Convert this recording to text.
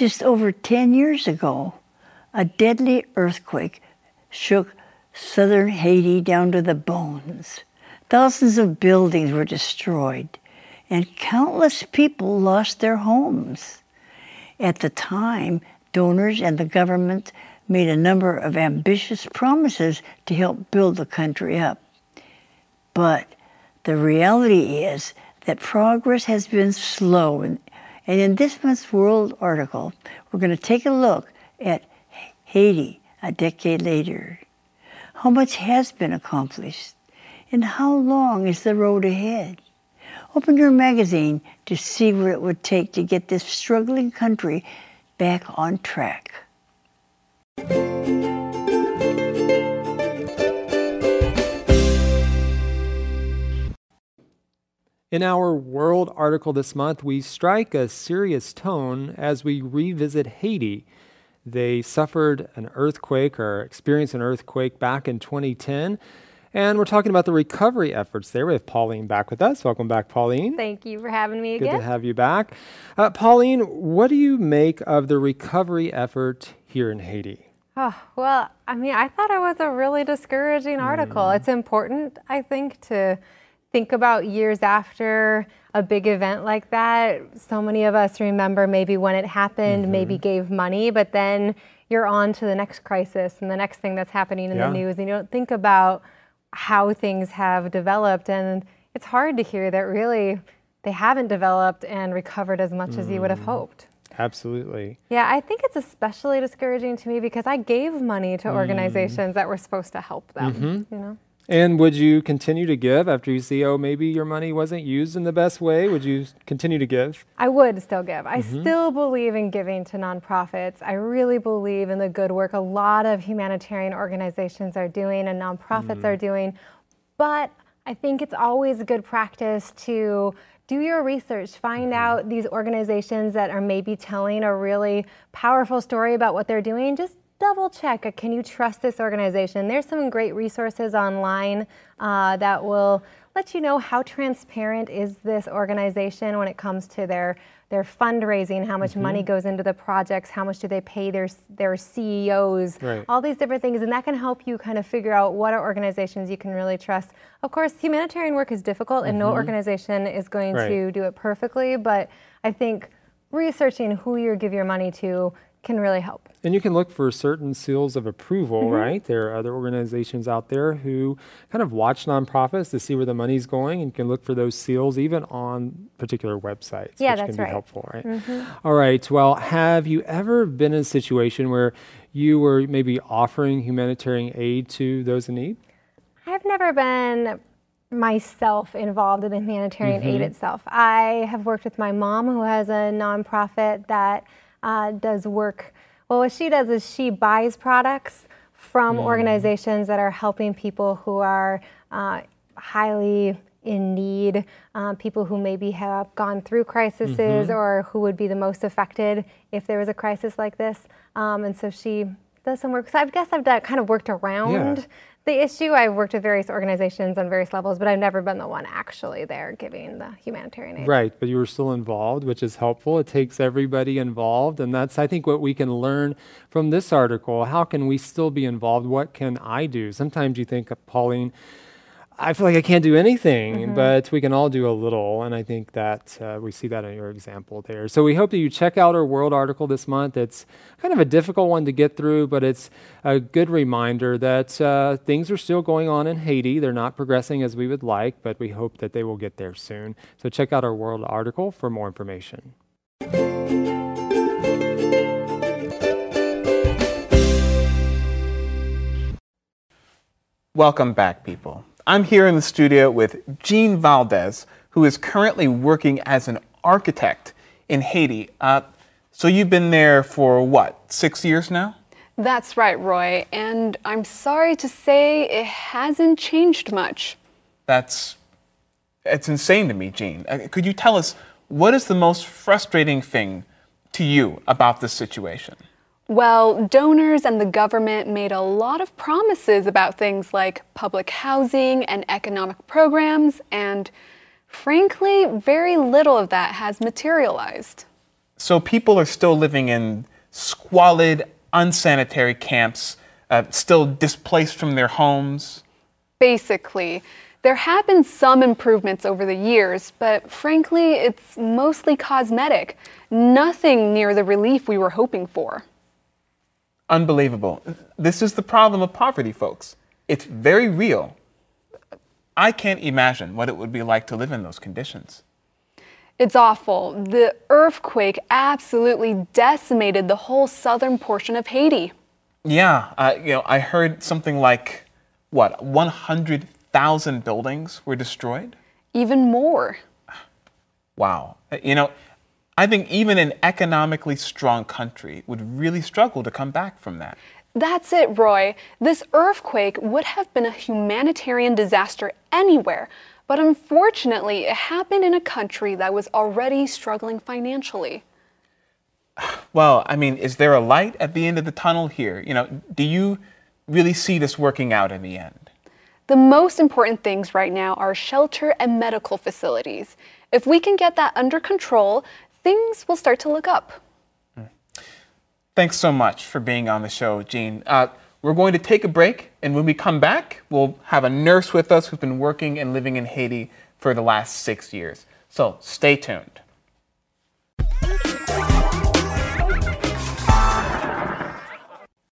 Just over 10 years ago, a deadly earthquake shook southern Haiti down to the bones. Thousands of buildings were destroyed, and countless people lost their homes. At the time, donors and the government made a number of ambitious promises to help build the country up. But the reality is that progress has been slow. And, and in this month's World article, we're going to take a look at Haiti a decade later. How much has been accomplished? And how long is the road ahead? Open your magazine to see what it would take to get this struggling country back on track. In our World article this month, we strike a serious tone as we revisit Haiti. They suffered an earthquake or experienced an earthquake back in 2010. And we're talking about the recovery efforts there. We have Pauline back with us. Welcome back, Pauline. Thank you for having me again. Good to have you back. Uh, Pauline, what do you make of the recovery effort here in Haiti? Oh, well, I mean, I thought it was a really discouraging article. Mm. It's important, I think, to think about years after a big event like that. So many of us remember maybe when it happened, Mm-hmm. maybe gave money, but then you're on to the next crisis and the next thing that's happening in Yeah. the news, and you don't think about how things have developed. And it's hard to hear that really they haven't developed and recovered as much as you would have Mm. hoped. Absolutely. Yeah, I think it's especially discouraging to me because I gave money Mm. to organizations that were supposed to help them. Mm-hmm. You know, And would you continue to give after you see, oh, maybe your money wasn't used in the best way? Would you continue to give? I would still give. I Mm-hmm. still believe in giving to nonprofits. I really believe in the good work a lot of humanitarian organizations are doing and nonprofits Mm. are doing. But I think it's always a good practice to do your research, find Mm-hmm. out these organizations that are maybe telling a really powerful story about what they're doing. Just double check. uh, Can you trust this organization? There's some great resources online uh, that will let you know how transparent is this organization when it comes to their their fundraising, how much Mm-hmm. money goes into the projects, how much do they pay their their CEOs, Right. all these different things, and that can help you kind of figure out what are organizations you can really trust. Of course, humanitarian work is difficult, and no organization is going Mm-hmm. Right. to do it perfectly. But I think researching who you give your money to can really help. And you can look for certain seals of approval, Mm-hmm. right? There are other organizations out there who kind of watch nonprofits to see where the money's going and you can look for those seals even on particular websites, Yeah, which that's can be right. Mm-hmm. helpful, right? All right. Well, have you ever been in a situation where you were maybe offering humanitarian aid to those in need? I've never been myself involved in the humanitarian Mm-hmm. aid itself. I have worked with my mom, who has a nonprofit that uh, does work. Well, what she does is she buys products from Mm. organizations that are helping people who are uh, highly in need, uh, people who maybe have gone through crises Mm-hmm. or who would be the most affected if there was a crisis like this. Um, and so she does some work. So I guess I've done, kind of worked around the issue. I've worked with various organizations on various levels, but I've never been the one actually there giving the humanitarian aid. Right, but you were still involved, which is helpful. It takes everybody involved, and that's I think what we can learn from this article. How can we still be involved? What can I do? Sometimes you think, Pauline, I feel like I can't do anything, Mm-hmm. but we can all do a little, and I think that uh, we see that in your example there. So we hope that you check out our World article this month. It's kind of a difficult one to get through, but it's a good reminder that uh, things are still going on in Haiti. They're not progressing as we would like, but we hope that they will get there soon. So check out our World article for more information. Welcome back, people. I'm here in the studio with Jean Valdez, who is currently working as an architect in Haiti. Uh, so you've been there for what, six years now? That's right, Roy. And I'm sorry to say it hasn't changed much. That's it's insane to me, Jean. Uh, could you tell us what is the most frustrating thing to you about this situation? Well, donors and the government made a lot of promises about things like public housing and economic programs, and frankly, very little of that has materialized. So people are still living in squalid, unsanitary camps, uh, still displaced from their homes. Basically, there have been some improvements over the years, but frankly, it's mostly cosmetic. Nothing near the relief we were hoping for. Unbelievable. This is the problem of poverty, folks. It's very real. I can't imagine what it would be like to live in those conditions. It's awful. The earthquake absolutely decimated the whole southern portion of Haiti. Yeah, uh, you know, I heard something like what 100,000 buildings were destroyed. Even more. Wow. You know, I think even an economically strong country would really struggle to come back from that. That's it, Roy. This earthquake would have been a humanitarian disaster anywhere, but unfortunately, it happened in a country that was already struggling financially. Well, I mean, is there a light at the end of the tunnel here? You know, do you really see this working out in the end? The most important things right now are shelter and medical facilities. If we can get that under control, things will start to look up. Thanks so much for being on the show, Jean. Uh, we're going to take a break, and when we come back, we'll have a nurse with us who's been working and living in Haiti for the last six years. So stay tuned.